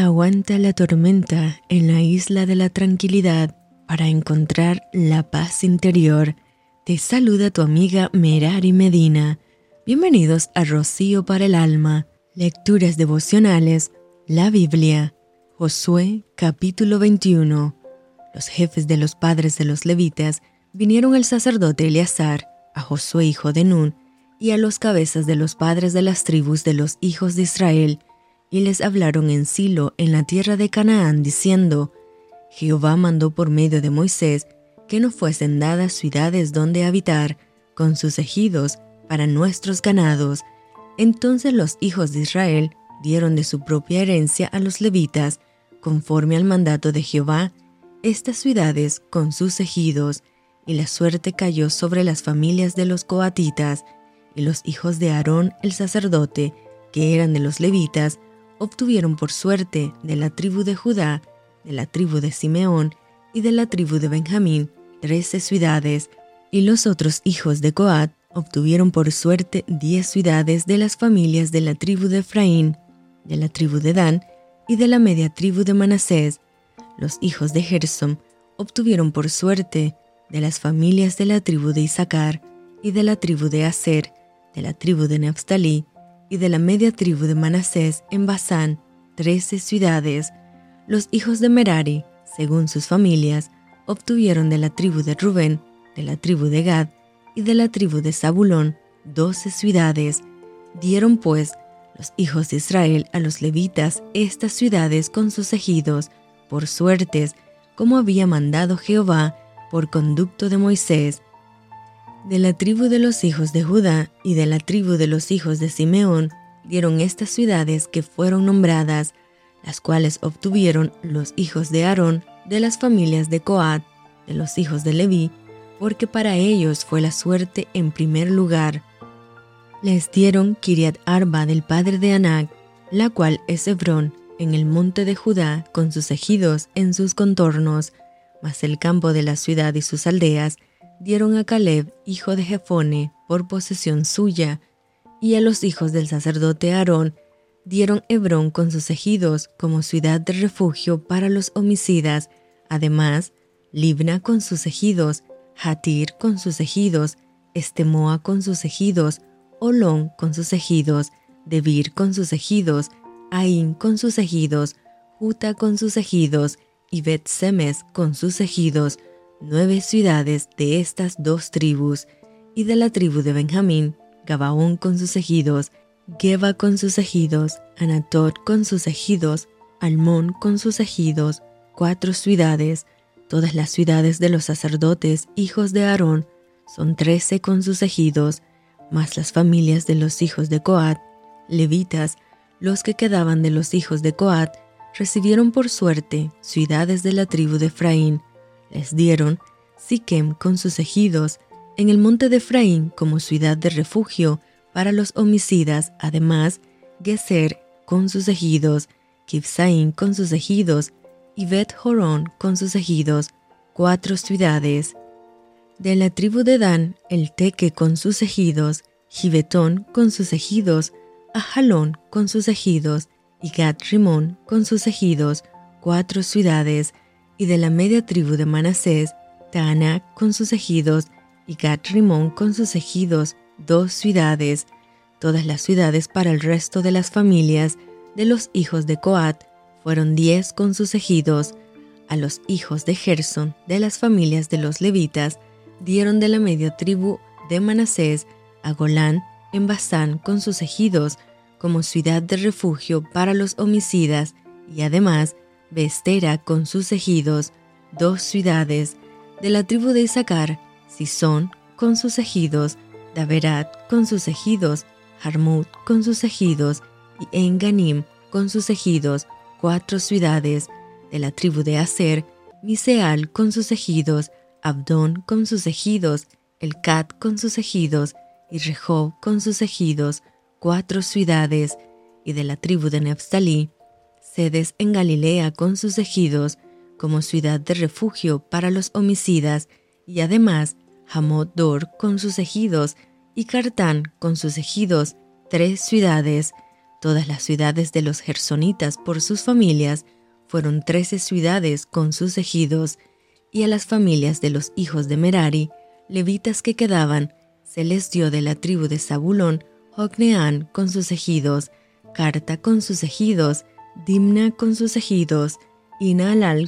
Aguanta la tormenta en la isla de la tranquilidad para encontrar la paz interior. Te saluda tu amiga Merari Medina. Bienvenidos a Rocío para el Alma, Lecturas Devocionales, la Biblia, Josué capítulo 21. Los jefes de los padres de los levitas vinieron al sacerdote Eleazar, a Josué hijo de Nun, y a los cabezas de los padres de las tribus de los hijos de Israel, y les hablaron en Silo, en la tierra de Canaán, diciendo, Jehová mandó por medio de Moisés que no fuesen dadas ciudades donde habitar, con sus ejidos, para nuestros ganados. Entonces los hijos de Israel dieron de su propia herencia a los levitas, conforme al mandato de Jehová, estas ciudades con sus ejidos, y la suerte cayó sobre las familias de los coatitas, y los hijos de Aarón el sacerdote, que eran de los levitas, obtuvieron por suerte de la tribu de Judá, de la tribu de Simeón y de la tribu de Benjamín trece ciudades, y los otros hijos de Coat obtuvieron por suerte diez ciudades de las familias de la tribu de Efraín, de la tribu de Dan y de la media tribu de Manasés. Los hijos de Gersom obtuvieron por suerte de las familias de la tribu de Isaacar y de la tribu de Aser, de la tribu de Neftalí y de la media tribu de Manasés en Basán, trece ciudades. Los hijos de Merari, según sus familias, obtuvieron de la tribu de Rubén, de la tribu de Gad y de la tribu de Zabulón doce ciudades. Dieron pues los hijos de Israel a los levitas estas ciudades con sus ejidos, por suertes, como había mandado Jehová por conducto de Moisés, de la tribu de los hijos de Judá y de la tribu de los hijos de Simeón dieron estas ciudades que fueron nombradas, las cuales obtuvieron los hijos de Aarón de las familias de Coat, de los hijos de Leví, porque para ellos fue la suerte en primer lugar. Les dieron Kiriat Arba del padre de Anac, la cual es Hebrón, en el monte de Judá, con sus ejidos en sus contornos, mas el campo de la ciudad y sus aldeas dieron a Caleb, hijo de Jefone, por posesión suya, y a los hijos del sacerdote Aarón dieron Hebrón con sus ejidos como ciudad de refugio para los homicidas, además Libna con sus ejidos, Hatir con sus ejidos, Estemoa con sus ejidos, Olón con sus ejidos, Debir con sus ejidos, Ain con sus ejidos, Juta con sus ejidos, y Bet-Semes con sus ejidos, nueve ciudades de estas dos tribus, y de la tribu de Benjamín, Gabaón con sus ejidos, Geba con sus ejidos, Anatot con sus ejidos, Almón con sus ejidos, cuatro ciudades, todas las ciudades de los sacerdotes, hijos de Aarón, son trece con sus ejidos, más las familias de los hijos de Coat, levitas, los que quedaban de los hijos de Coat, recibieron por suerte ciudades de la tribu de Efraín, les dieron Siquem con sus ejidos, en el monte de Efraín como ciudad de refugio para los homicidas, además Geser con sus ejidos, Kibsaim con sus ejidos, y Bet Horón con sus ejidos, cuatro ciudades. De la tribu de Dan, el Teque con sus ejidos, Gibetón con sus ejidos, Ajalón con sus ejidos, y Gat Rimón con sus ejidos, cuatro ciudades y de la media tribu de Manasés, Taanac con sus ejidos, y Gat Rimón con sus ejidos, dos ciudades, todas las ciudades para el resto de las familias de los hijos de Coat, fueron diez con sus ejidos, a los hijos de Gerson de las familias de los levitas, dieron de la media tribu de Manasés a Golán en Basán con sus ejidos, como ciudad de refugio para los homicidas, y además Bestera con sus ejidos, dos ciudades, de la tribu de Isaacar, Sison con sus ejidos, Daverat con sus ejidos, Harmut con sus ejidos, y Enganim con sus ejidos, cuatro ciudades, de la tribu de Aser, Miseal con sus ejidos, Abdón con sus ejidos, Elcat con sus ejidos, y Rehob con sus ejidos, cuatro ciudades, y de la tribu de Neftalí, en Galilea con sus ejidos, como ciudad de refugio para los homicidas, y además Hamod Dor con sus ejidos, y Cartán con sus ejidos, tres ciudades, Todas las ciudades de los gersonitas por sus familias fueron trece ciudades con sus ejidos, y a las familias de los hijos de Merari, levitas que quedaban, se les dio de la tribu de Zabulón, Jocneán con sus ejidos, Carta con sus ejidos, Dimna con sus ejidos, y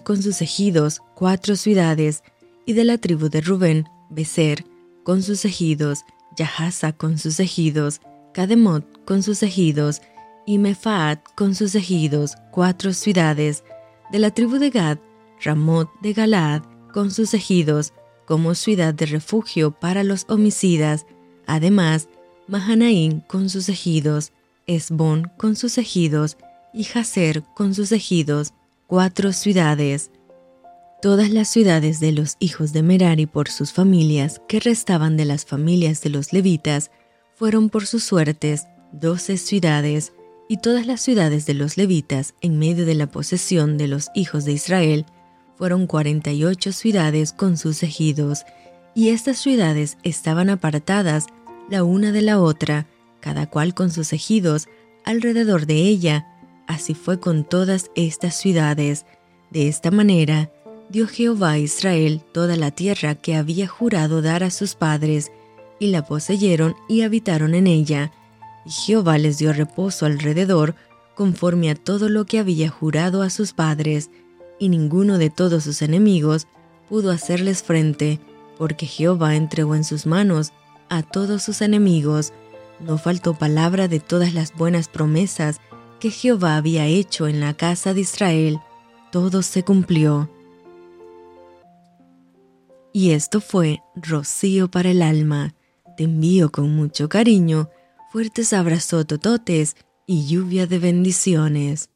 con sus ejidos, cuatro ciudades, y de la tribu de Rubén, Becer con sus ejidos, Yahaza con sus ejidos, Kademot con sus ejidos, y Mefaat con sus ejidos, cuatro ciudades, de la tribu de Gad, Ramot de Galaad con sus ejidos, como ciudad de refugio para los homicidas, además, Mahanaín con sus ejidos, Esbón con sus ejidos, y Jaser con sus ejidos, cuatro ciudades. Todas las ciudades de los hijos de Merari por sus familias, que restaban de las familias de los levitas, fueron por sus suertes doce ciudades, y todas las ciudades de los levitas en medio de la posesión de los hijos de Israel fueron cuarenta y ocho ciudades con sus ejidos, y estas ciudades estaban apartadas la una de la otra, cada cual con sus ejidos alrededor de ella, Así fue con todas estas ciudades. De esta manera, dio Jehová a Israel toda la tierra que había jurado dar a sus padres, y la poseyeron y habitaron en ella. Y Jehová les dio reposo alrededor, conforme a todo lo que había jurado a sus padres, y ninguno de todos sus enemigos pudo hacerles frente, porque Jehová entregó en sus manos a todos sus enemigos. No faltó palabra de todas las buenas promesas que Jehová había hecho en la casa de Israel, todo se cumplió. Y esto fue rocío para el alma. Te envío con mucho cariño, fuertes abrazos tototes y lluvia de bendiciones.